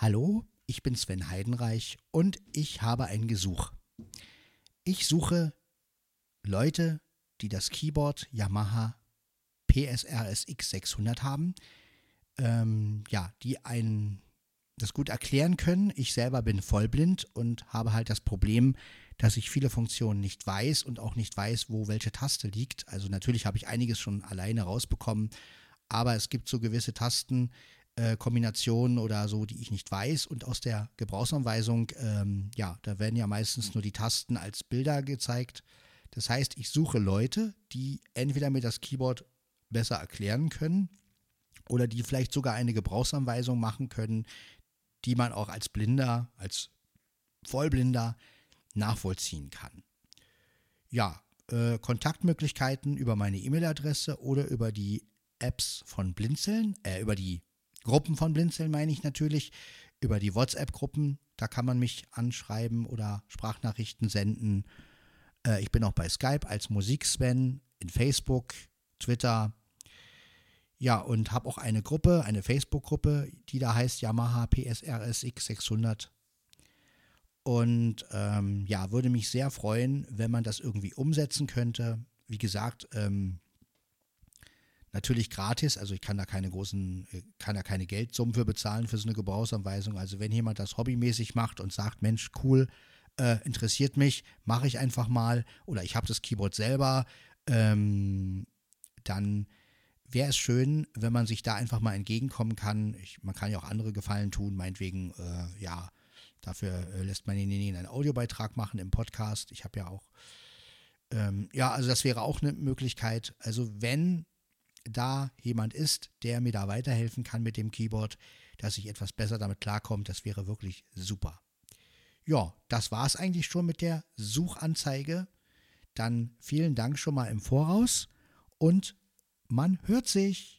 Hallo, ich bin Sven Heidenreich und ich habe ein Gesuch. Ich suche Leute, die das Keyboard Yamaha PSRSX 600 haben, ähm, ja, die ein, das gut erklären können. Ich selber bin vollblind und habe halt das Problem, dass ich viele Funktionen nicht weiß und auch nicht weiß, wo welche Taste liegt. Also natürlich habe ich einiges schon alleine rausbekommen, aber es gibt so gewisse Tasten, äh, Kombinationen oder so, die ich nicht weiß. Und aus der Gebrauchsanweisung, ähm, ja, da werden ja meistens nur die Tasten als Bilder gezeigt. Das heißt, ich suche Leute, die entweder mir das Keyboard besser erklären können oder die vielleicht sogar eine Gebrauchsanweisung machen können, die man auch als Blinder, als Vollblinder nachvollziehen kann. Ja, äh, Kontaktmöglichkeiten über meine E-Mail-Adresse oder über die Apps von Blinzeln, äh, über die Gruppen von Blinzeln meine ich natürlich, über die WhatsApp-Gruppen. Da kann man mich anschreiben oder Sprachnachrichten senden. Äh, ich bin auch bei Skype als Musiksven, in Facebook, Twitter. Ja, und habe auch eine Gruppe, eine Facebook-Gruppe, die da heißt Yamaha PSRSX 600. Und ähm, ja, würde mich sehr freuen, wenn man das irgendwie umsetzen könnte. Wie gesagt, ähm, Natürlich gratis, also ich kann da keine großen, äh, kann da keine Geldsummen für bezahlen für so eine Gebrauchsanweisung. Also wenn jemand das hobbymäßig macht und sagt, Mensch, cool, äh, interessiert mich, mache ich einfach mal oder ich habe das Keyboard selber, ähm, dann wäre es schön, wenn man sich da einfach mal entgegenkommen kann. Ich, man kann ja auch andere Gefallen tun, meinetwegen, äh, ja, dafür äh, lässt man denjenigen einen Audiobeitrag machen im Podcast. Ich habe ja auch, ähm, ja, also das wäre auch eine Möglichkeit. Also wenn da jemand ist, der mir da weiterhelfen kann mit dem Keyboard, dass ich etwas besser damit klarkomme, das wäre wirklich super. Ja, das war es eigentlich schon mit der Suchanzeige. Dann vielen Dank schon mal im Voraus und man hört sich.